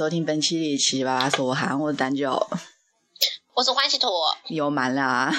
收听本期的七七八八说汉，我是蛋九，我是欢喜坨，又满了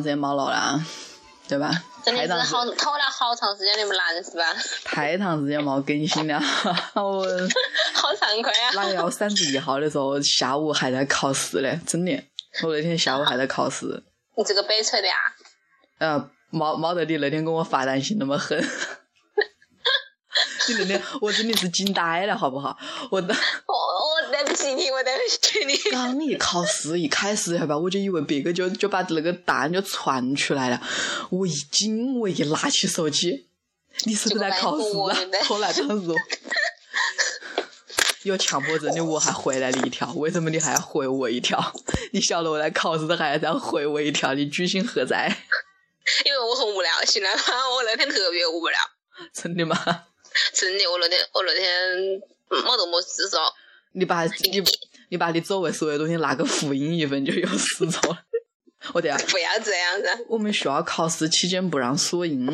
长时间没落了啊，对吧？真的是好拖了好长时间你们男是吧？太长时间没更新了，我 好惭愧啊！那个要三十一号的时候下午还在考试嘞，真的，我那天下午还在考试，你这个悲催的呀！呃，冇冇得你那天给我发短信那么狠。你那天我真的是惊呆了，好不好？我当我我对不起你，我对不起你。刚一考试一开始，好吧？我就以为别个就就把那个答案就传出来了。我一惊，我一拿起手机，你是不是在考试啊？后来当时有强迫症的我还回来了一条，为什么你还要回我一条？你晓得我在考试的还要回我一条，你居心何在？因为我很无聊，醒来吧，我那天特别无聊，真的吗？真的，我那天我那天没得么事做，你把你你把你周围所有东西拿个复印一份就有事做了。我等下，不要这样子。我们学校考试期间不让索引。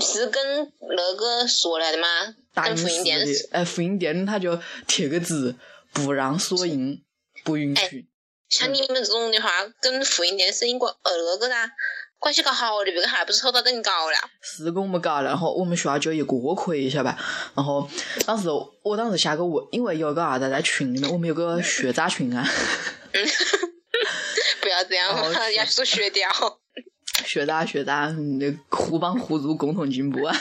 是跟那个说来的吗？跟大英市复印店复印店他就贴个纸，不让索印，不允许。像你们这种的话，跟复印店是应该呃那个噻，关系搞好的，别个还不是偷到跟你搞了。是跟我们搞，然后我们学校就一个可以，晓得吧？然后当时我当时下个问，因为有个啥子在群里面，我们有个学渣群啊，不要这样要做学掉。学渣学渣，嗯那互帮互助，共同进步啊。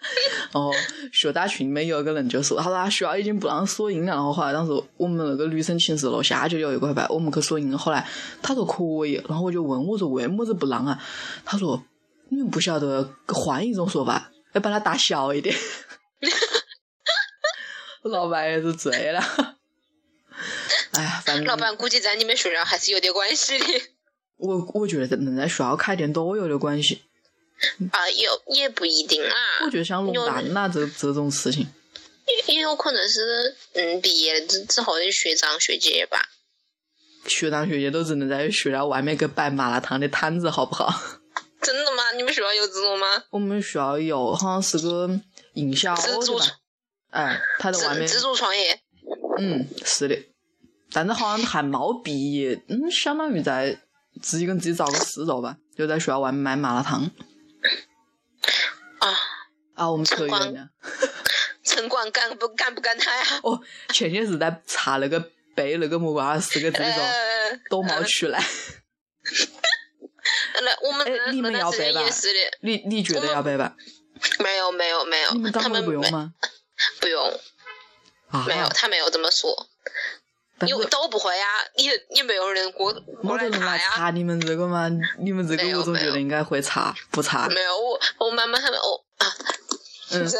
然后学大群里面有一个人就说，他说他学校已经不让索印了。然后后来当时我们那个女生寝室楼下就有一个吧，我们去索印。后来他说可以，然后我就问我说为么子不让啊？他说你们不晓得换一种说法，要把它打小一点。老板也是醉了。哎呀，反正老板估计在你们学校还是有点关系的 我我觉得能在学校开店都有点关系。啊，有也不一定啦，我觉得像龙蛋呐这这种事情，也也有可能是嗯毕业之之后的学长学姐吧。学长学姐都只能在学校外面给摆麻辣烫的摊子，好不好？真的吗？你们学校有这种吗？我们学校有，好像是个营销自主的吧？哎，他在外面自，自主创业，嗯，是的，但是好像还没毕业，嗯，相当于在自己跟自己找个事做吧，就在学校外面卖麻辣烫。啊，啊，我们扯远了。城管干不干不干他呀？哦，前些是在查那个背那个木瓜四个字的时候，呃，都冒出来。那我们哎，你们要背吧？你你觉得要背吧？没有没有没有你们，他们不用吗？不用，啊，没有，他没有这么说，因为都不会呀，也也没有人过过来查呀。查你们这个吗？你们这个我总觉得应该会查，不查。没有，我我妈妈他们我就是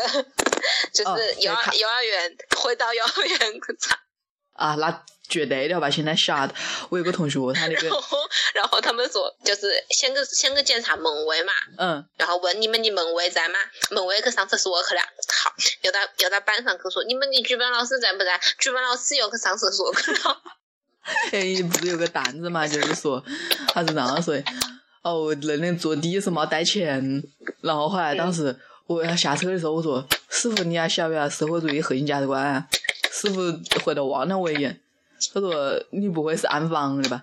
就哦是幼儿幼儿园回到幼儿园去查，啊，那绝对的吧？现在吓的，我有个同学，他那个然后然后他们说就是先去先去检查门卫嘛，嗯，然后问你们的门卫在吗？门卫去上厕所去了。好，又到又到班上去说你们的举班老师在不在？举班老师又去上厕所去了。哎，不是有个段子嘛，就是说他是这样说的。哦，那天坐的是没带钱，然后后来当时我要下车的时候，我说师傅你要晓不晓得社会主义核心价值观啊？师傅回头望了我一眼，他说你不会是暗访的吧？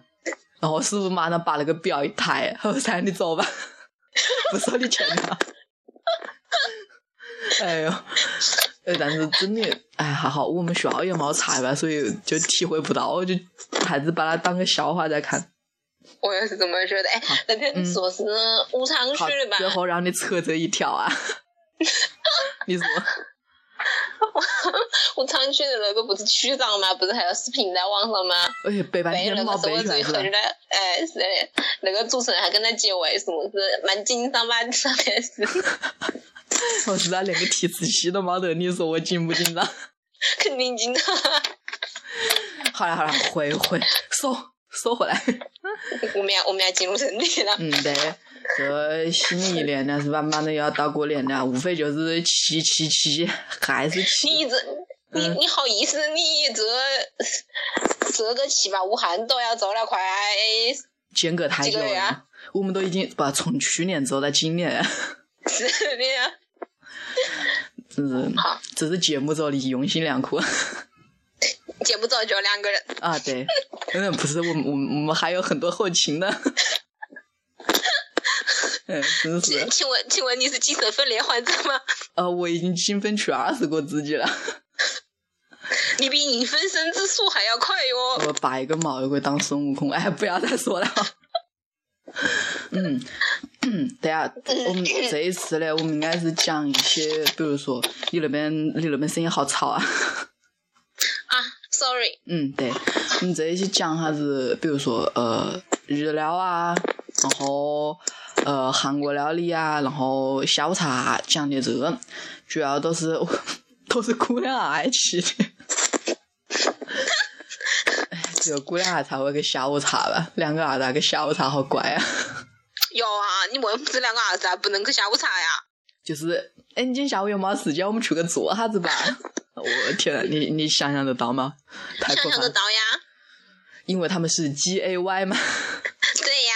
然后师傅马上把那个表一抬，他说噻你走吧，不收你钱了。哎呦，呃，但是真的，哎，还好我们学校也没查吧，所以就体会不到，就还是把它当个笑话在看。我也是这么觉得。哎，那天说是武昌区，的吧？最后让你扯这一条啊！你说，武昌区的那个不是区长吗？不是还有视频在网上吗？哎，背半背天没那个主背出来是吧义核？心的，哎，是的，那个主持人还跟他结尾，什么是蛮紧张吧？上面是 我是他连个提词器都没得，你说我紧不紧张？肯定紧张。好了好了，回回收收回来。我们要我们要进入正题了。嗯，对，这新一年呢是慢慢的要到过年了，无非就是七七七，还是七你。这你嗯你好意思？你这这个七八武汉都要做了快间隔太久了啊，我们都已经把从去年做到今年，是的呀。真是好，这是节目组的用心良苦节目组就两个人，啊！对，嗯，不是我们我们我们还有很多后勤呢，嗯，真请是，请问请问你是精神分裂患者吗？呃，我已经精分去二十个自己了，你比影分身之术还要快哟。我拔一个毛又会当孙悟空，哎，不要再说了。嗯，对啊，我们这一次呢，我们应该是讲一些，比如说你那边你那边声音好吵啊。啊，sorry，嗯，对，我们这一期讲哈子，比如说呃日料啊，然后呃韩国料理啊，然后下午茶讲的这个，主要都是 都是姑娘爱吃的。哎，只有姑娘儿才会给下午茶吧，两个儿子给下午茶好乖啊。有啊，你为什么这两个儿子啊不能去下午茶呀？就是，哎，你今天下午有没时间？我们去个坐哈子吧。我天呐，你你想象得到吗？太想可怕了。象得到呀。因为他们是 G A Y 嘛。对呀，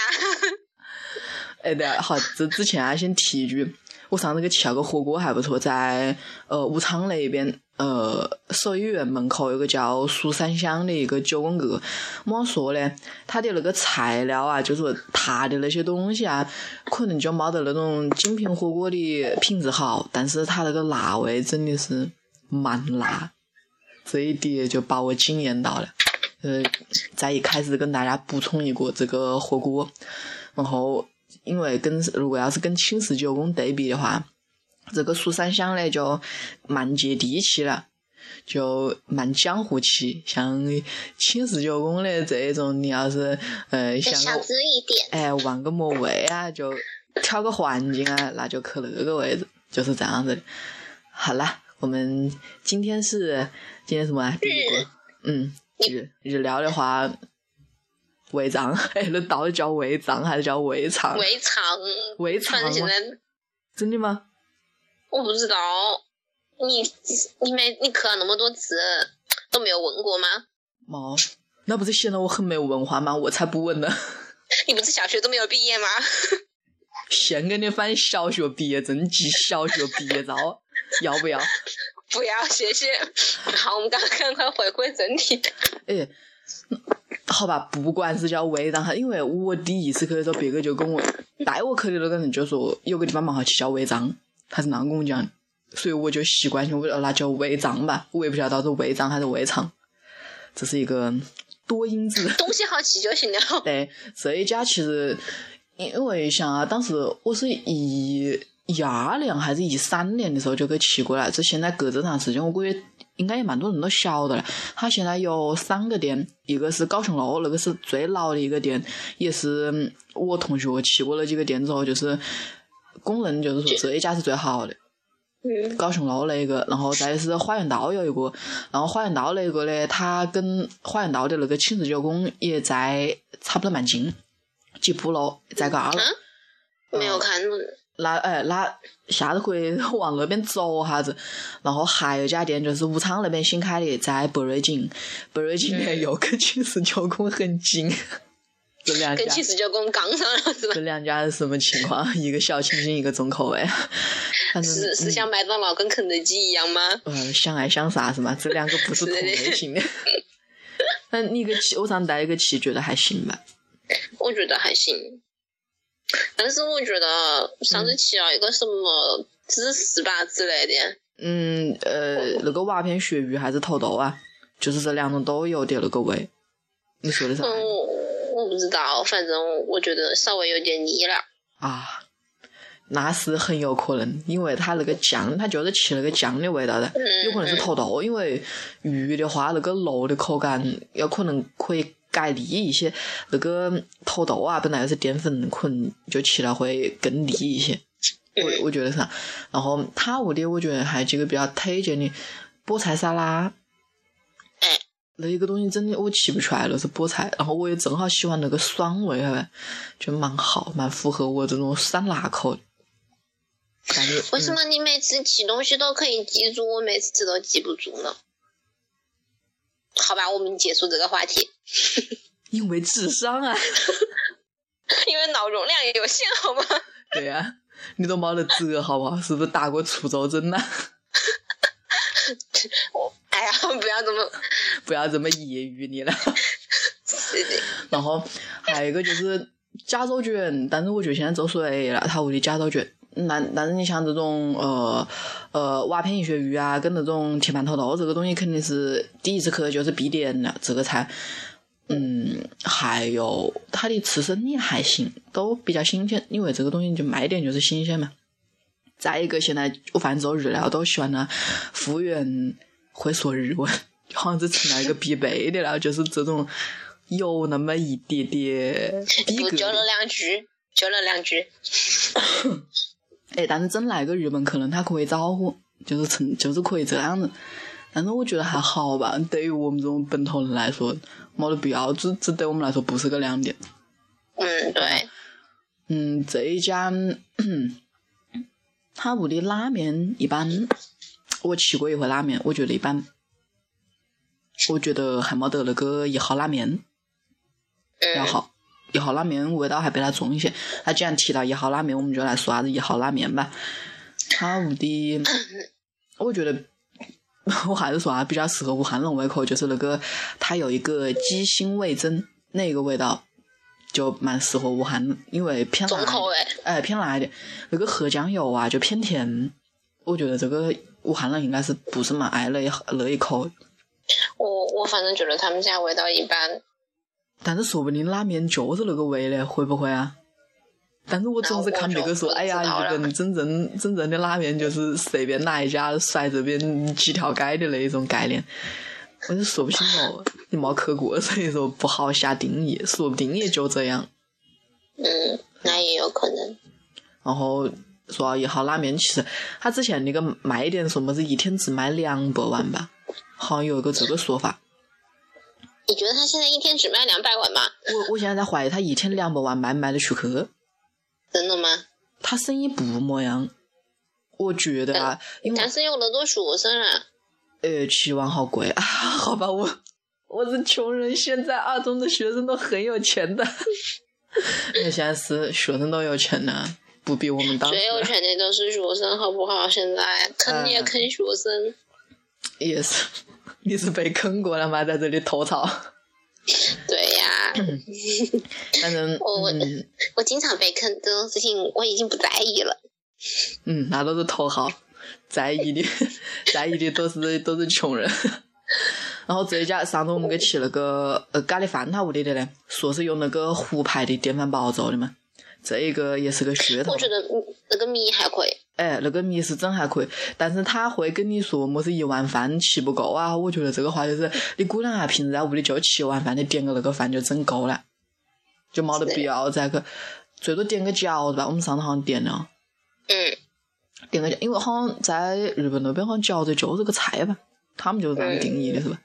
哎，对啊，好，这之前啊，先提一句，我上次去吃了个火锅还不错，在呃武昌那边，呃手艺园门口有个叫蜀山香的一个九宫格，么说呢？它的那个材料啊，就是说它的那些东西啊，可能就没得那种精品火锅的品质好，但是它那个辣味真的是蛮辣，这一点就把我惊艳到了。呃，在一开始跟大家补充一个这个火锅，然后因为跟如果要是跟青石九宫对比的话，这个蜀山香呢就蛮接地气了，就蛮江湖气。像青石九宫的这一种，你要是呃想个小资一点。哎玩个么位啊，就挑个环境啊，那就去那个位置，就是这样子的。好了，我们今天是今天什么啊？日，嗯，日日料的话，胃胀，哎，那到底叫胃胀还是叫胃肠？胃肠，胃肠吗？反正现在真的吗？我不知道，你你没你磕了那么多次都没有问过吗？毛，那不是显得我很没有文化吗？我才不问呢。你不是小学都没有毕业吗？先给你翻小学毕业证及小学毕业照，要不要？不要，谢谢。好，我们赶赶快回归正题。哎，好吧，不管是叫胃胀哈，因为我第一次去的时候，别个就跟我带我去的那个人就说有个地方蛮好吃，叫胃胀，他是那样跟我讲的，所以我就习惯性我说那叫胃胀吧，我也不晓得到底是胃胀还是胃肠，这是一个多音字。东西好吃就行了。对，这一家其实因为像啊，当时我是一一二年还是一三年的时候就给吃过了，这现在隔这长时间，我估计应该有蛮多人都晓得了。它现在有三个店，一个是高雄路，那个是最老的一个店，也是我同学骑过了几个店之后，就是公认就是说这一家是最好的。高雄路那个，然后再是花园道有一个，然后花园道那个呢，它跟花园道的那个寝室九宫也在差不多蛮近，吉普路在个二楼。没有看。那哎，那下次可以 往那边走哈子。然后还有家店就是武昌那边新开的，在北瑞景，北瑞景呢又跟寝室九宫很近。这两家跟起司就跟我们杠上了是吧这？两家是什么情况？一个小清新，一个重口味。是是嗯像麦当劳跟肯德基一样吗？嗯，相爱相杀是吗？这两个不是同类型的。那你个气，我上带一个气，觉得还行吧？我觉得还行，但是我觉得上次吃了一个什么芝士吧之类的，嗯，呃，那个瓦片鳕鱼还是土豆啊，就是这两种都有点那个味。你说的啥？嗯，我不知道，反正我觉得稍微有点腻了。啊，那是很有可能，因为它那个酱，它就是吃那个酱的味道的，嗯有可能是土豆，因为鱼的话，那个肉的口感有可能可以改腻一些，那个土豆啊，本来又是淀粉，可能就吃了会更腻一些。我我觉得是，然后他屋里我觉得还几个比较推荐的菠菜沙拉，哎，那一个东西真的我吃不出来了是菠菜，然后我也正好喜欢那个酸味，晓得吧就蛮好，蛮符合我这种酸辣口。感觉为什么你每次吃东西都可以记住，我每次都记不住呢？好吧，我们结束这个话题，因为智商啊，因为脑容量也有限，好吗？对呀、你都没得辙好不好？是不是打过滁州针呐、我哎呀，不要这么，不要这么揶揄你了。对对，然后还有一个就是加州卷，但是我觉得现在做水了，他屋里加州卷。但但是你像这种呃呃瓦片鳕鱼啊，跟那种铁板土豆这个东西肯定是第一次去就是必点的这个菜。嗯，还有它的刺身也还行，都比较新鲜，因为这个东西就卖点就是新鲜嘛。再一个，现在我反正做日料都喜欢呢，服务员会说日文，好像是成了一个必备的了，就是这种有那么一点点 就那的。两句，教了两句，哎，但是真来个日本客人，他可以招呼，就是成就是可以这样子。但是我觉得还好吧，对于我们这种本土人来说，没得必要，这这对我们来说不是个亮点。嗯，对，嗯，这一家，他屋的拉面一般，我吃过一回拉面，我觉得一般。我觉得还没得那个一号拉面要嗯，好，一号拉面味道还比它重一些。他既然提到一号拉面，我们就来说下子一号拉面吧。他屋的，我觉得 我还是说啊，比较适合武汉人胃口，就是那个它有一个鸡心味增，那个味道就蛮适合武汉，因为偏重口味，哎，偏辣一点。那个黑酱油啊，就偏甜。我觉得这个武汉人应该是不是蛮爱那一那一口，我我反正觉得他们家味道一般，但是说不定拉面就是那个味嘞，会不会啊？但是我总是看别个说，哎呀，日本真正 真正的拉面就是随便哪一家甩这边几条街的那一种概念，我就说不清楚，你没去过，所以说不好下定义，说不定也就这样。嗯，那也有可能。然后说到一号拉面，其实他之前那个卖点说么子一天只卖两百万吧，好像有一个这个说法。你觉得他现在一天只卖两百万吗？我我现在在怀疑他一天两百万卖不卖得出去，真的吗？他生意不么样。我觉得啊，因为但是有那么多学生啊，呃七万好贵啊，好吧，我我是穷人，现在二中的学生都很有钱的，那现在是学生都有钱呢，不比我们当时最有钱的都是学生，好不好？现在坑也坑学生，也是，你是被坑过了吗？在这里吐槽，对呀，反正 我嗯我经常被坑这种事情，我已经不在意了。嗯，那都是头号，在意的 在意的都是都是穷人。然后这一家上次我们给吃那个呃咖喱饭，他屋里的呢，说是用那个湖牌的电饭煲做的嘛，这一个也是个噱头我。觉得嗯那个米还可以，哎，那个米是真还可以，但是他会跟你说么是一碗饭吃不够啊。我觉得这个话就是你姑娘啊，平时在屋里就吃一碗饭，你点个那个饭就真够了，就没得必要再去，最多点个饺子吧。我们上次好像点了。嗯，点个饺，因为好像在日本那边好像饺子就是个菜吧，他们就是这样定义的，是吧？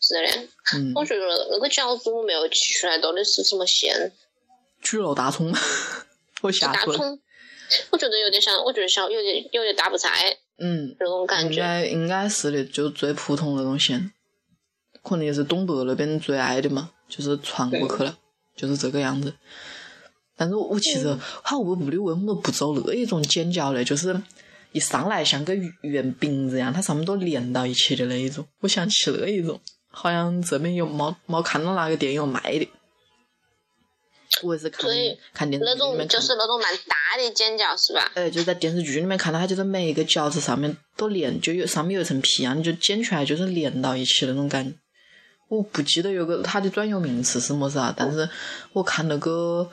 是的。嗯，我觉得那个饺子我没有吃出来到底是什么馅，猪肉大葱，我吓出了。我觉得有点像，我觉得像有点有点大白菜嗯，这种感觉。应该应该是的，就最普通那种馅，可能也是东北那边最爱的嘛，就是传过去了。就是这个样子。但是我其实他我屋里为什么不做那一种剪角呢？就是一上来像个圆饼子一样，它上面都连到一起的那一种。我想吃那一种，好像这边有没没看到哪个店有卖的。我也是看所以看电视那剧里面就是那种蛮大的煎饺是吧？哎，就在电视剧里面看到，它就是每一个饺子上面都连，就有上面有一层皮啊，你就煎出来就是连到一起那种感觉。我不记得有个它的专有名词是么子啊，但是我看那个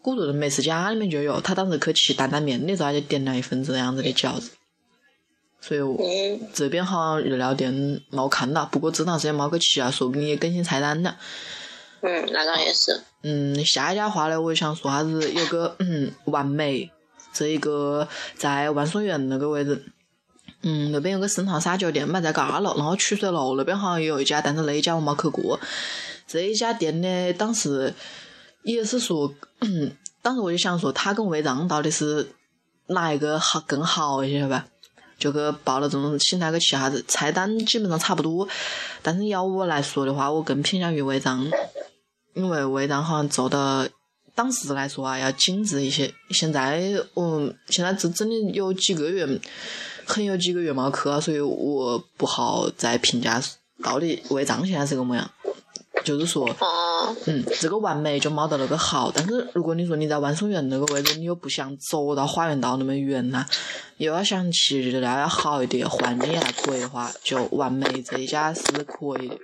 古都的美食家里面就有，他当时去吃担担面的时候，他就点了一份这样子的饺子。所以我嗯，这边好像日料店没看到，不过这段时间没去吃啊，说不定也更新菜单了。嗯，那倒也是。嗯，下一家话呢，我想说下子有个嗯完美，这一个在万松园那个位置，嗯，那边有个生蚝沙酒店嘛，在嘎楼，然后曲水楼那边好像也有一家，但是那一家我没去过。这一家店呢，当时也是说，嗯，当时我就想说，他跟味章到底是哪一个好更好一些吧？就去报了这种请他去吃下子，菜单基本上差不多，但是要我来说的话，我更偏向于味章。因为味道好像做的当时来说啊要精致一些。现在嗯，现在这真的有几个月，很有几个月没去了，所以我不好再评价到底味章现在是个么样。就是说，哦，嗯，这个完美就没得那个好。但是如果你说你在万松园那个位置，你又不想走到花园道那么远呐、又要想吃日料要好一点，环境也还可以的话，就完美这一家是可以的。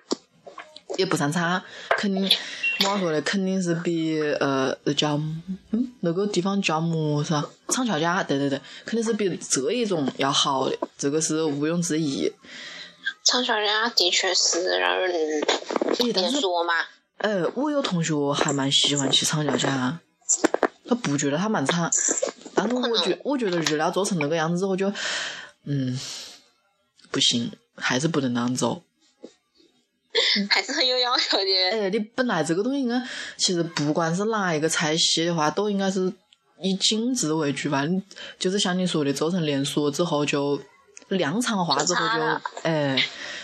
也不算差，肯定，怎么说的？肯定是比呃叫嗯那个地方叫么子啊？厂桥家，对对对，肯定是比这一种要好的，这个是毋庸置疑。长桥家的确是让人诶，但是连说嘛。呃，我有同学还蛮喜欢去厂桥家，他不觉得他蛮差，但是我觉我觉得日料做成那个样子之后就，嗯，不行，还是不能那样做。还是很有要求的。哎，你本来这个东西应该，其实不管是哪一个菜系的话，都应该是以精致为主吧。你就是像你说的，做成连锁之后就量产化之后就哎，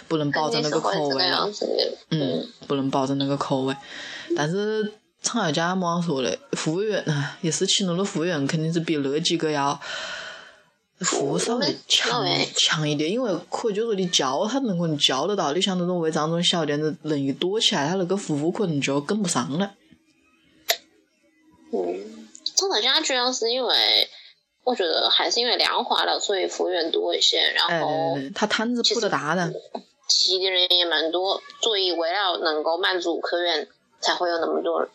不能保证那个口味了。嗯，不能保证那个口味。但是厂家家么样说的，服务员唉也是请了的服务员，肯定是比那几个要服务稍微强强一点，因为可以就说你教他能可能教得到，你像那种违章那种小店子，人一多起来，他那个服务可能就跟不上了。嗯，长小家主要是因为，我觉得还是因为量化了，所以服务员多一些，然哎，后他摊子铺的大的，骑的人也蛮多，所以为了能够满足客源，才会有那么多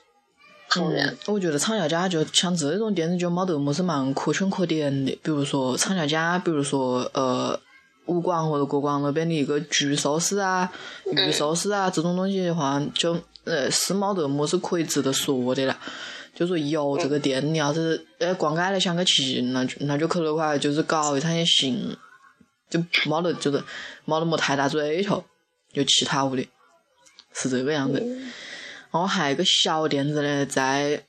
嗯。，我觉得厂家家就像这种店子就没得么子蛮可圈可点的，比如说厂家家，比如说呃武广或者国广那边的一个焗寿司啊、鱼寿司啊这种东西的话，就呃是没得么子可以值得说的了。就说有这个店，你要是呃逛街来想去吃，那就那就去那块就是搞一场也行，就没得就是没得么太大追求，就其他屋的，是这个样子。然后还有一个小店子呢，在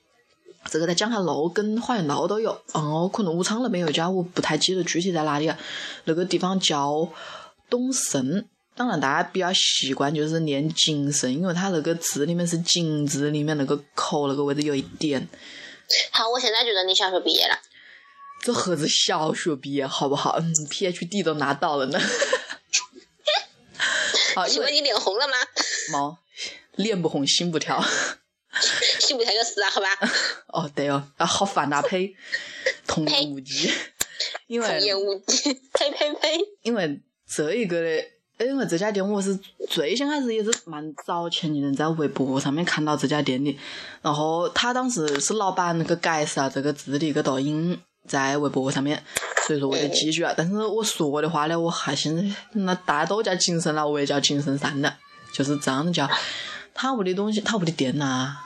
这个在江汉路跟花园道都有。然后可能武昌那边有一家，我不太记得具体在哪里了。那个地方叫东盛，当然大家比较习惯就是念景盛，因为它那个字里面是景字，里面那个口那个位置有一点。好，我现在觉得你小学毕业了，这何止小学毕业好不好？嗯，PhD 都拿到了呢。好，请问你脸红了吗？毛脸不红心不跳。心不跳就死啊，好吧？哦，对哦，啊，好烦啊！呸，童言无忌。因童言无忌，呸呸呸！因为这一个的，因为这家店我是最先开始也是蛮早前的人在微博上面看到这家店的，然后他当时是老板那个改是啊这个字的一个抖音在微博上面，所以说我就记住了。但是我说的话呢，我还现在那大家都叫谨慎了，我也叫谨慎三了，就是这样的叫。他屋的东西，他屋的店呐、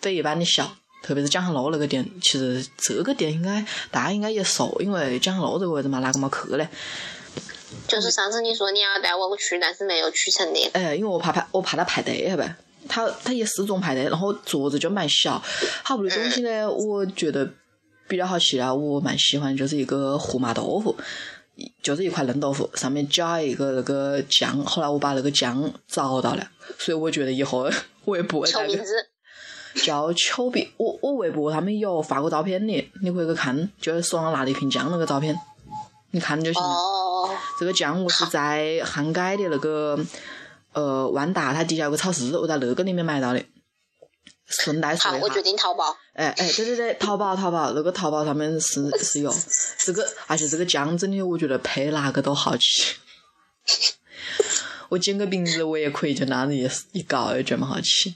非一般的小，特别是江汉路那个店。其实这个店应该大家应该也熟，因为江汉路这个位置嘛，哪个没去嘞？就是上次你说你要带我去，但是没有去成的。哎，因为我怕排，我怕他排队，晓得吧？他他也是种排队，然后桌子就蛮小。他屋的东西呢，我觉得比较好吃啊，我蛮喜欢，就是一个胡麻豆腐。一就是一块嫩豆腐，上面加一个那个酱，后来我把那个酱找到了，所以我觉得以后 我也不会再去臭名字，叫丘比，我我微博上面有发过照片的，你可以去看，就是手上拿了一瓶酱那个照片，你看就行了。哦，这个酱我是在汉街的那个呃万达，它底下有个超市，我在那个里面买到的。顺带说，一下我决，定淘宝。哎哎，对对对，淘宝淘宝那个淘宝上面是是有这个，而且这个酱真的我觉得配哪个都好吃。我剪个饼子我也可以就那样一一搞，也觉得蛮好吃。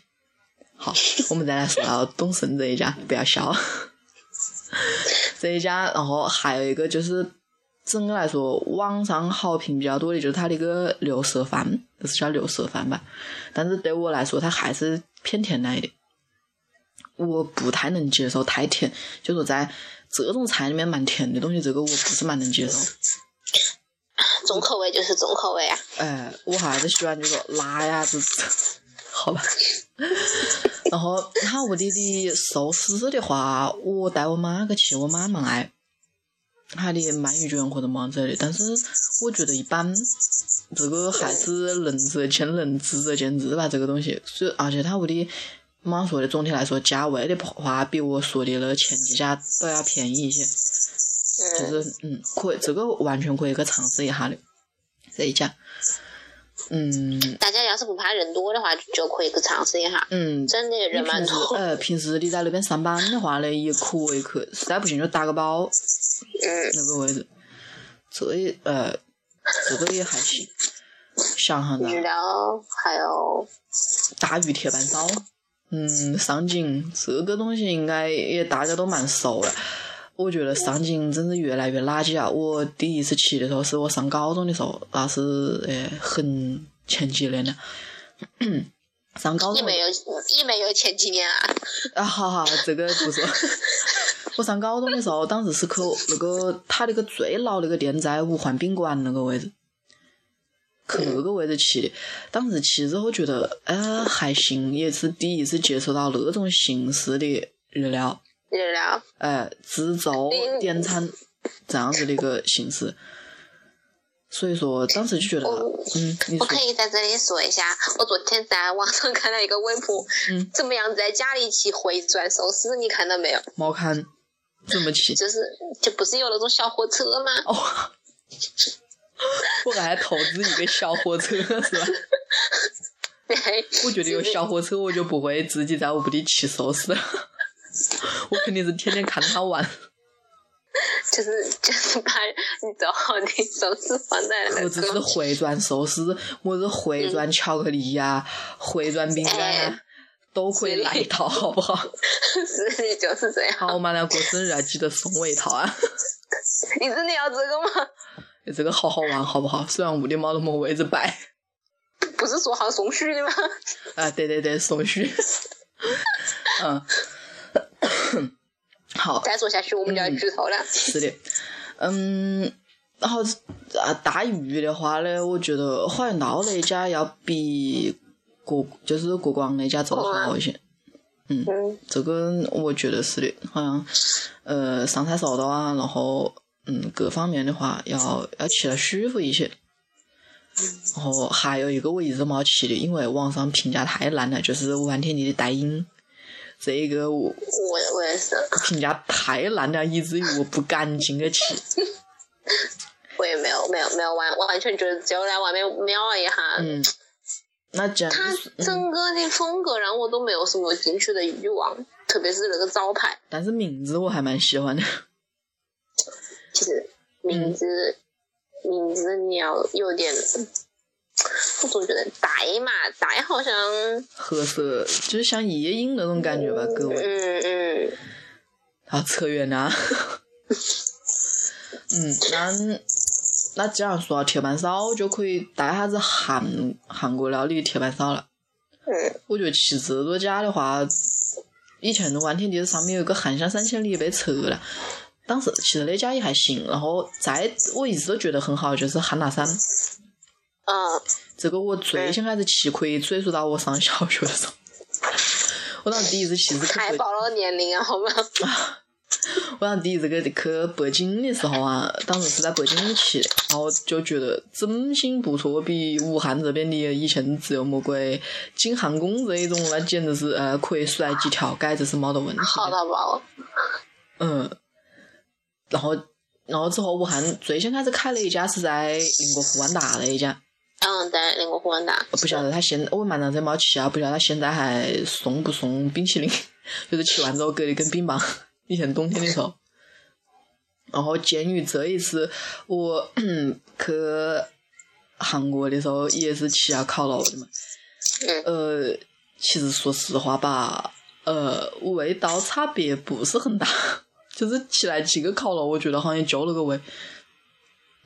好，我们再来说到东胜这一家，不要笑。这一家，然后还有一个就是整个来说，网上好评比较多的就是它那个六色饭，就是叫六色饭吧。但是对我来说，它还是偏甜奶的。我不太能接受太甜，就说在这种菜里面蛮甜的东西，这个我不是蛮能接受。重口味就是重口味啊。哎，我还是喜欢这个辣呀，这好吧。然后他屋里的寿司的话，我带我妈去吃，我妈蛮爱他的鳗鱼卷或者么子的，但是我觉得一般。这个还是仁者见仁，智者见智吧，这个东西。所以，而且他屋里妈说的，总体来说价位的话，比我说的那前几家都要便宜一些。嗯，就是嗯，可以，这个完全可以去尝试一下的这一家。嗯大家要是不怕人多的话，就可以去尝试一下。嗯，真的人蛮多。呃，平时你在那边上班的话呢，也可以去，实在不行就打个包嗯，那个位置。这也呃，这个也还行。想想到日料还有大鱼铁板烧，嗯，上井这个东西应该也大家都蛮熟了。我觉得上井真是越来越垃圾啊！我第一次去的时候是我上高中的时候，那是呃很前几年了。上高中也没有也没有前几年啊。啊，好好，这个不说。我上高中的时候，当时是去那个他那个最老那个店在五环宾馆那个位置，去那个位置去的。当时去之后觉得，呃，还行，也是第一次接触到那种形式的日料，日料，哎，自助嗯点餐这样子的一个形式。所以说，当时就觉得，嗯，我可，以在这里说一下，我昨天在网上看到一个微博，嗯，怎么样在家里吃回转寿司？你看到没有？没看怎么去？就是就不是有那种小火车吗？哦，我还投资一个小火车 是吧？我觉得有小火车，我就不会自己在屋里吃寿司了。我肯定是天天看他玩，就是就是把你做好的寿司放在那我只是个，回转寿司，我是回转巧克力呀、回转饼干呀、哎都可以来一套，好不好？是的，就是这样。好，我马上过生日要记得送我一套啊！你真的要这个吗？这个好好玩，好不好？虽然屋里没那么位置摆，不是说好送许的吗？啊，对对对，送许。嗯，好，再说下去我们就要剧透了。是的，嗯，然后啊，大鱼的话呢，我觉得花园道那家要比国就是国光那家做的好一些。嗯，这个我觉得是的，好像呃上菜速度啊，然后嗯各方面的话要要吃得舒服一些。然后还有一个我一直没去的，因为网上评价太烂了，就是武汉天地的代饮，这个我我我也是，评价太烂了，以至于我不敢进去吃。我也没有没有没有完完全就是只有在外面瞄了一下，嗯，那这样它子，嗯，整个的风格让我都没有什么进去的欲望，特别是那个招牌，但是名字我还蛮喜欢的。其实名字、名字你要有点，我总觉得呆嘛，呆好像，褐色就是像夜莺那种感觉吧，各位。嗯嗯，好，扯远了。嗯，那那既然说到铁板烧，就可以带下子韩韩国料理铁板烧了。嗯，我觉得去这多家的话，以前的万天地上面有个韩香三千里被撤了，当时其实那家也还行。然后再我一直都觉得很好，就是汉拿山。嗯，这个我最先开始去可以追溯到我上小学的时候。我当时第一次去是去追太暴露年龄啊，好吗？我当时第一次去去北京的时候啊，当时是在北京去，然后就觉得真心不错，比武汉这边的以前自由魔鬼、京汉宫这一种，那简直是呃可以甩几条街，这是没得问题好的。到爆。嗯，然后然后之后武汉最先开始开了一家是在宁国湖湾大那一家，嗯，在宁国湖湾大。不晓得他现我蛮长时间没去啊，不晓得他现在还送不送冰淇淋，就是吃完之后隔了一根冰棒。以前冬天的时候，然后鉴于这一次我 去韩国的时候也是吃下烤肉的嘛，嗯，呃，其实说实话吧，呃，味道差别不是很大，就是起来几个烤肉，我觉得好像就那个味。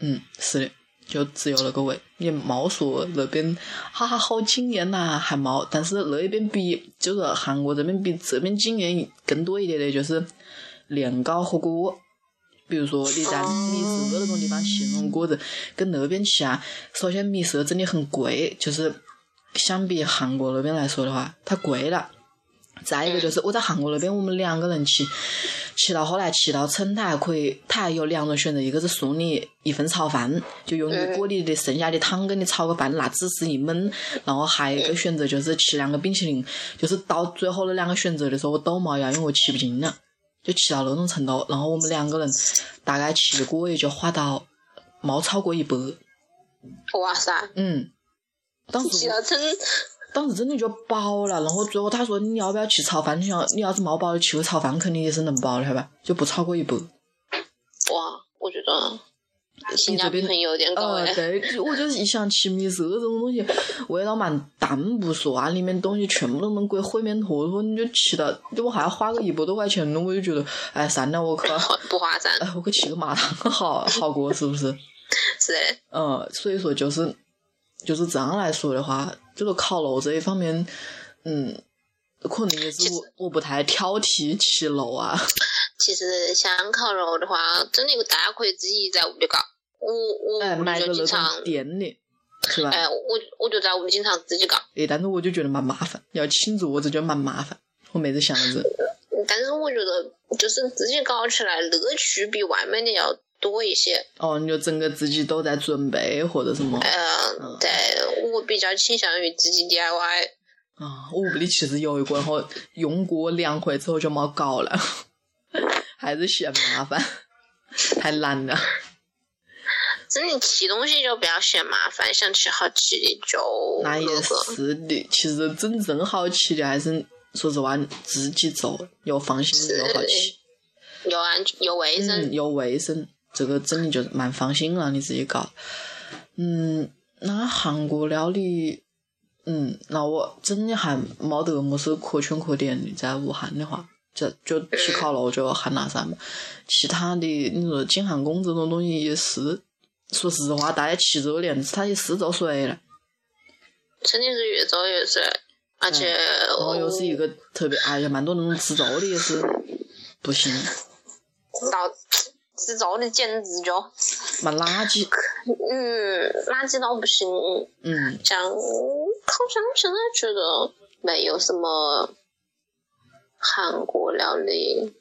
嗯，是的，就只有那个味，也没说那边哈哈好惊艳呐、还没。但是那边比就是韩国这边比这边惊艳更多一点的就是年糕火锅。比如说你在米市那种地方吃那种果子，跟那边吃啊，首先米市真的很贵，就是相比韩国那边来说的话，它贵了。再一个就是我在韩国那边，我们两个人去，吃到后来吃到撑，他还可以，他还有两种选择，一个是送你一份炒饭，就用你锅里的剩下的汤给你炒个饭，拿芝士一焖，然后还有一个选择就是吃两个冰淇淋，就是到最后那两个选择的时候我都没要，因为我吃不进了，就吃到那种程度，然后我们两个人大概吃过也就花到没超过一百，哇塞，嗯，当时我吃到撑，当时真的就饱了，然后最后他说你要不要去炒饭？你想你要是没饱，去个炒饭肯定也是能饱的，晓得吧？就不超过一百。哇，我觉得性价比很有点高呃，哎。对，我就是一想吃米色这种东西，味道蛮淡不说啊，里面东西全部都能归烩面坨坨，你就吃到，我还要花个一百多块钱呢，我就觉得，哎，算了，我去，不划算，哎，我去吃个麻辣烫 好好过，是不是？是的，嗯，所以说就是就是这样来说的话，这个烤肉这一方面，嗯，可能也是我我不太挑剔吃肉啊。其实像烤肉的话，真的大家可以自己在屋里搞。我我哎，屋里买就经常种，店的，是吧？哎，我我就在屋里经常自己搞。哎，但是我就觉得蛮麻烦，要请桌子就蛮麻烦。我每次想着，但是我觉得就是自己搞起来乐趣比外面的要多一些。哦，你就整个自己都在准备或者什么嗯，对我比较倾向于自己 DIY。啊。我屋里其实有一个，然后用过两回之后就没搞了，还是嫌麻烦，太懒了。真的吃东西就不要嫌麻烦，想吃好吃的就那也。是的，其实真正好吃的还是说实话自己做，又放心又好吃，又安又卫生。嗯，又卫生，这个真的就蛮放心了，你自己搞。嗯，那韩国料理，嗯，那我真的还没得么是可圈可点的，在武汉的话，就就吃烤肉就喊那啥嘛，其他的你说景韩宫这种东西也是，说实话，大家吃这个连它也是走水了。真的是越做越水，而且然后又是一个特别，哎呀，蛮多那种吃粥的也是不行，到吃粥的简直就，蛮垃圾。嗯，垃圾到不行。嗯，像好像现在觉得没有什么韩国料理。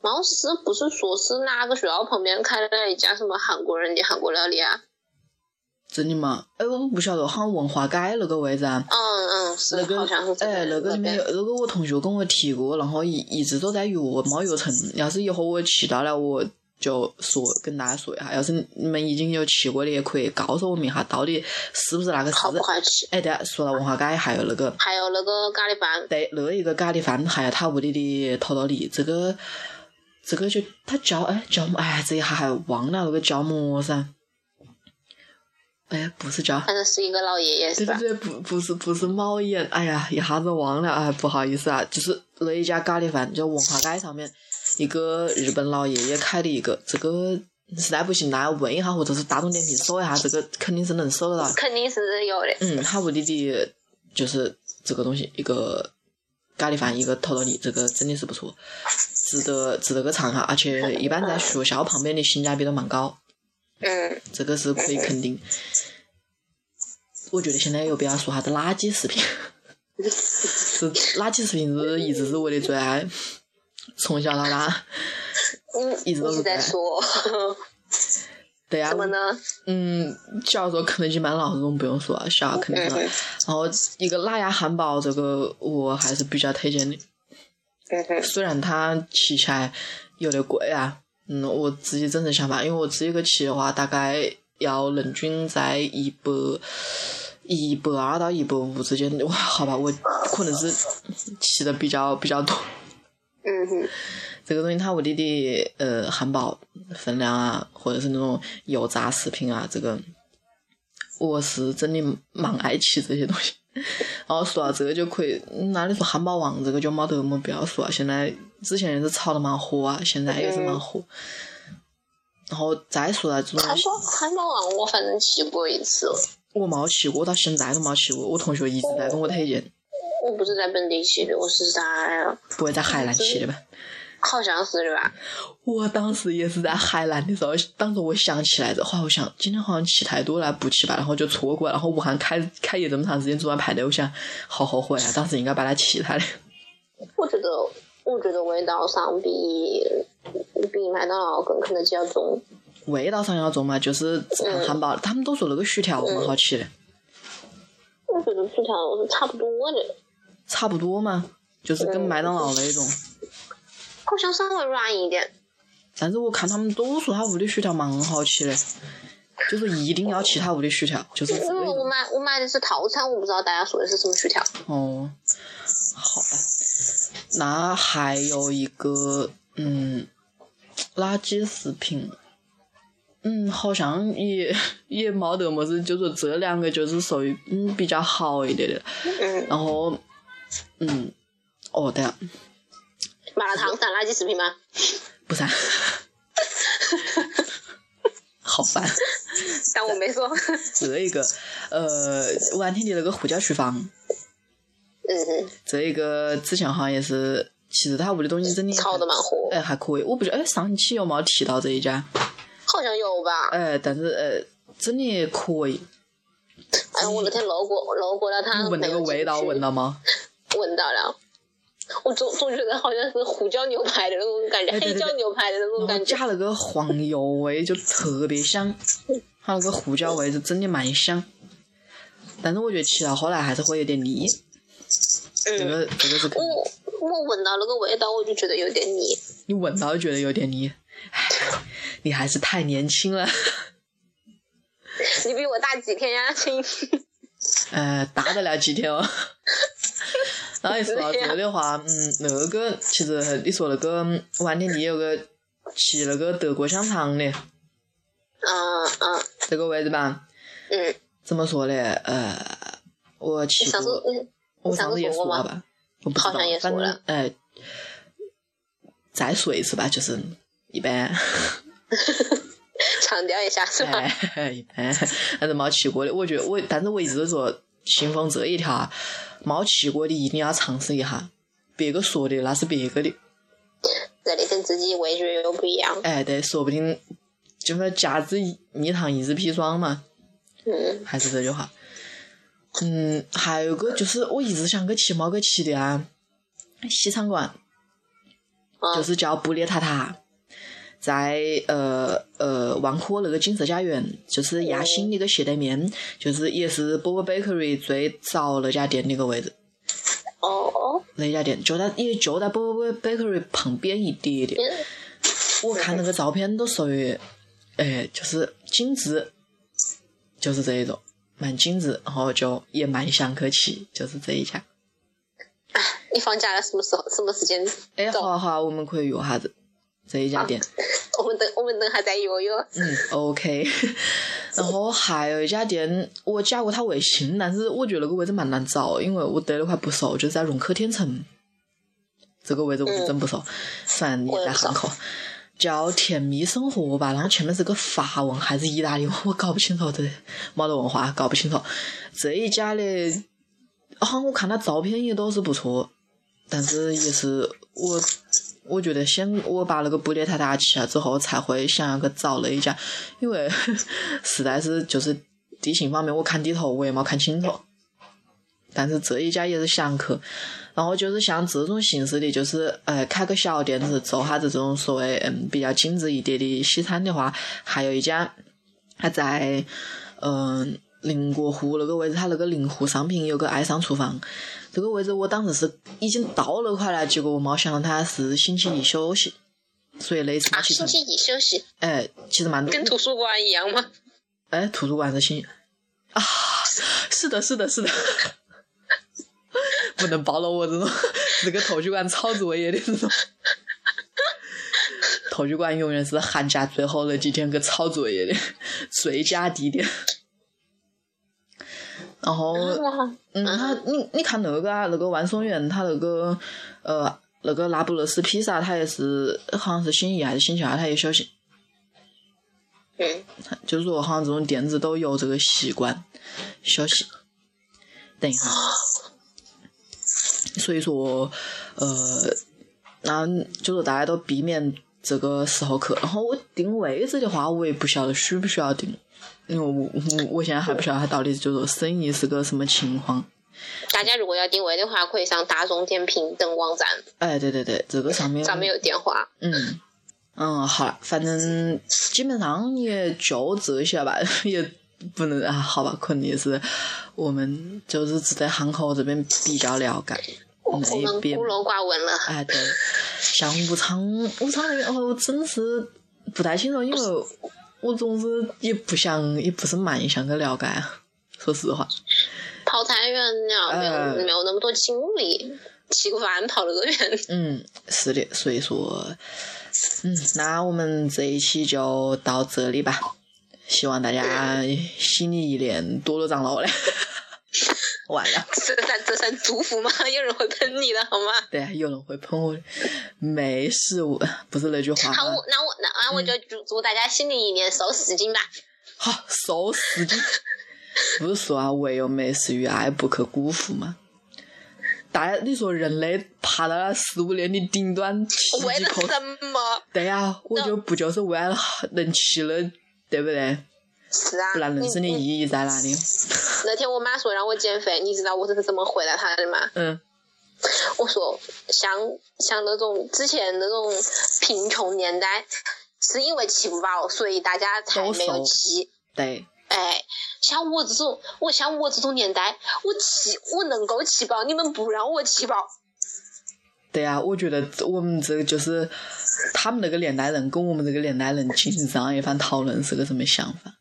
貌似不是说是哪个学校旁边开了一家什么韩国人的韩国料理啊？真的吗？哎，我不晓得，好像文化街那个位置啊。嗯嗯，是，那个好像是这哎，那个里面有那个我同学跟我提过，然后一一直都在约，没约成。要是以后我去到了，我就说跟大家说一下。要是你们已经有去过的，也可以告诉我们一下，到底是不是那个好是不好吃？哎，对啊，说到文化街，还有那个还有那个咖喱饭，对，那一个咖喱饭，还有他屋里的土豆泥，这个这个就他叫哎叫哎，这一下还忘了那个叫么噻？哎，不是叫。反正是一个老爷爷是吧？对对对，不不是不是猫眼，哎呀，一下子忘了，哎，不好意思啊，就是那一家咖喱饭，就文化街上面一个日本老爷爷开的一个，这个实在不行，大家问一下，或者是大众点评搜一下，这个肯定是能搜得到。肯定是有的。嗯，他屋里的就是这个东西，一个咖喱饭，一个土豆泥，这个真的是不错，值得值得去尝哈，而且一般在学校旁边的性价比都蛮高，嗯，这个是可以肯定。我觉得现在有必要说下子垃圾食品，是 垃圾食品是一直是我的最爱，从小到大，嗯，一直都是在说对呀、什么呢？嗯，假如说肯德基、麦当劳这种不用说啊，小肯定是。嗯然后一个辣鸭汉堡，这个我还是比较推荐的。虽然它吃起来有点贵啊，嗯，我自己真正想法，因为我自己个吃的话，大概要人均在一百一百二到一百五之间。哇，好吧，我可能是吃的比较比较多。嗯哼，这个东西它屋里的呃汉堡分量啊，或者是那种油炸食品啊，这个我是真的蛮爱吃这些东西。然后说到这个就可以，那你说汉堡王这个就没得么必要说啊，现在之前也是炒的蛮火啊，现在也是蛮火。然后再说到这种汉，堡汉堡王我反正吃过一次了，我没吃过，到现在都没吃过。我同学一直在跟我推荐，我不是在本地吃的，我是在不会在海南吃的吧？好像是的吧？我当时也是在海南的时候，当时我想起来的话，我想今天好像吃太多了，不吃吧，然后就错过了。然后武汉开开业这么长时间，昨晚排队，我想好后悔啊！当时应该把它吃它的。我觉得我觉得味道上比比麦当劳跟肯德基要重。味道上要重嘛，就是看汉堡，他们都说那个薯条蛮好吃的，我觉得薯条是差不多的，差不多嘛，就是跟麦当劳那种。好像稍微软一点。但是我看他们都说他屋里薯条蛮好吃的，就是一定要吃他屋里薯条，就是因为我。买我买的是套餐，我不知道大家说的是什么薯条。哦，好吧，那还有一个，嗯，垃圾食品，嗯，好像也也没得么子，就说这两个就是属于嗯比较好一点的，嗯，然后，嗯，哦，对了，麻辣烫算垃圾食品吗？不是啊，好烦，但我没说。这一个，呃，完天的那个胡椒厨房，嗯哼，这一个之前好像也是，其实他屋里东西真的炒的蛮火，哎，还可以。我不知道，哎，上期有没有提到这一家？好像有吧？哎，但是呃，真的可以。哎，我那天路过路过了他，你闻那个味道，闻到到吗？闻到了。我总总觉得好像是胡椒牛排的那种感觉，哎对对对黑椒牛排的那种感觉。加了个黄油味，就特别香。它那个胡椒味，就真的蛮香。但是我觉得吃到后来还是会有点腻。这嗯，个这个是我我闻到那个味道，我就觉得有点腻。你闻到就觉得有点腻。唉，你还是太年轻了。你比我大几天呀，亲？呃，大得了几天哦。然后一说到这个的话，嗯，那个其实你说那个万天地有个骑那个德国香肠的嗯。嗯这个位置吧，嗯，怎么说呢？呃，我你骑上次过，嗯，我上次也说了吧？我不知道反正了呃，再说一次吧，就是一般，强调一下是吧？哎，一般，但是没骑过的，我觉得我，但是我一直都说信奉这一条啊，没骑过的一定要尝试一下，别个说的那是别个的，这里跟自己味觉又不一样。哎，对，说不定就是甲之蜜糖，乙之砒霜嘛，嗯。还是这句话。嗯，还有个就是我一直想去骑，没去骑的啊，西餐馆，嗯，就是叫布列塔塔，在呃呃万科那个金色家园，就是亚新那个斜对面，就是也是 Bob Bakery 最早那家店那个位置，哦哦，那家店就在也就在 Bob Bakery 旁边一点点。嗯我看那个照片都属于，哎，就是精致，就是这一种，蛮精致，然后就也蛮想去吃，就是这一家。你放假了什么时候？什么时间？哎，好啊好啊，我们可以约下子这一家店。我们等我们等下再约约。嗯，OK。然后还有一家店，我加过他微信，但是我觉得那个位置蛮难找，因为我对那块不熟，就是在融科天城这个位置我是真不熟，反正也在汉口，叫甜蜜生活吧，然后前面是个法文还是意大利文，我搞不清楚，这没得文化，搞不清楚。这一家的，好像我看他照片也都是不错，但是也是我。我觉得先我把那个布列塔塔骑了之后，才会想要去找那一家，因为 实在是就是地形方面，我看地图我也没看清楚，但是这一家也是想去。然后就是像这种形式的，就是呃开个小店子做下子这种所谓嗯比较精致一点的西餐的话，还有一家，它在嗯宁国湖那个位置，它那个宁湖商品有个爱上厨房，这个位置我当时是已经到了快了，结果我没想到它是星期一休息，所以那次啊，星期一休息，哎其实蛮多跟图书馆一样吗？哎，图书馆是星啊，是的，是的，是的，不能暴露我这种这个图书馆抄作业的这种。图书馆永远是寒假最后那几天去抄作业的最佳地点。然后，哇，嗯，他你你看那个啊，那个万松园，他那个呃那个那不勒斯披萨，他也是好像是星期一还是星期二，他也休息。嗯，就是说，好像这种店子都有这个习惯休息。等一下，所以说，呃，那就说大家都避免这个时候去。然后我定位置的话，我也不晓得需不需要订，因为我我我现在还不晓得他到底就说生意是个什么情况。大家如果要定位的话，可以上大众点评等网站，哎，对对对，这个上面上面有电话。嗯，嗯，好了，反正基本上也就这些吧，也不能啊，好吧，肯定是我们就是只在汉口这边比较了解我那一边们孤。陋寡闻了。哎，对，像武昌，武昌那边哦，我真是不太清楚，因为我总是也不想，也不是蛮想去了解啊，说实话。跑太远了，没有、哎没有那么多精力，吃个饭跑那个远。嗯，是的，所以说，嗯，那我们这一期就到这里吧。希望大家新的一年多多长肉嘞。完了，这算这算祝福吗？有人会喷你的好吗？对啊，有人会喷我的，没事，我不是那句话好，吗？我那我那那我就祝祝大家新的一年瘦十斤吧。好，瘦十斤。不是说啊，唯有美食与爱不可辜负吗？大家，你说人类爬到了食物链的顶端，奇为了什么？对呀、我就不就是为了能吃了，对不对？是啊，不然人生的意义在哪里？那天我妈说让我减肥，你知道我是怎么回答她的吗？嗯，我说像像那种之前那种贫穷年代，是因为吃不饱，所以大家才没有瘦吃。对，哎，像我这种，我像我这种年代，我吃我能够吃饱，你们不让我吃饱，对啊、我觉得我们这个就是他们那个年代人跟我们这个年代人进行这样一番讨论是个什么想法？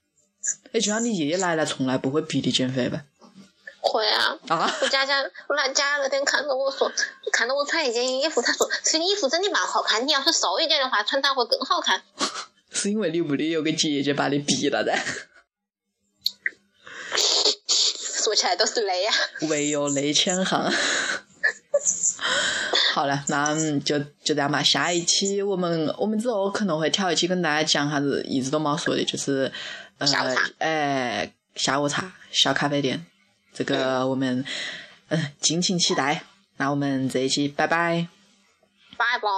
哎，就像你爷爷奶奶从来不会逼你减肥吧？会啊。啊？我家家我那家那天看到我说，看到我穿一件衣服，他说这件衣服真的蛮好看，你要是瘦一点的话，穿它会更好看。是因为你屋里有个姐姐把你逼了的？说起来都是泪啊。唯有泪千行。好了，那就就这样吧。下一期我们我们之后可能会挑一期跟大家讲啥子，一直都冇说的，就是呃，哎，下午茶小咖啡店，这个我们嗯，敬请期待。那我们这一期拜拜，拜拜。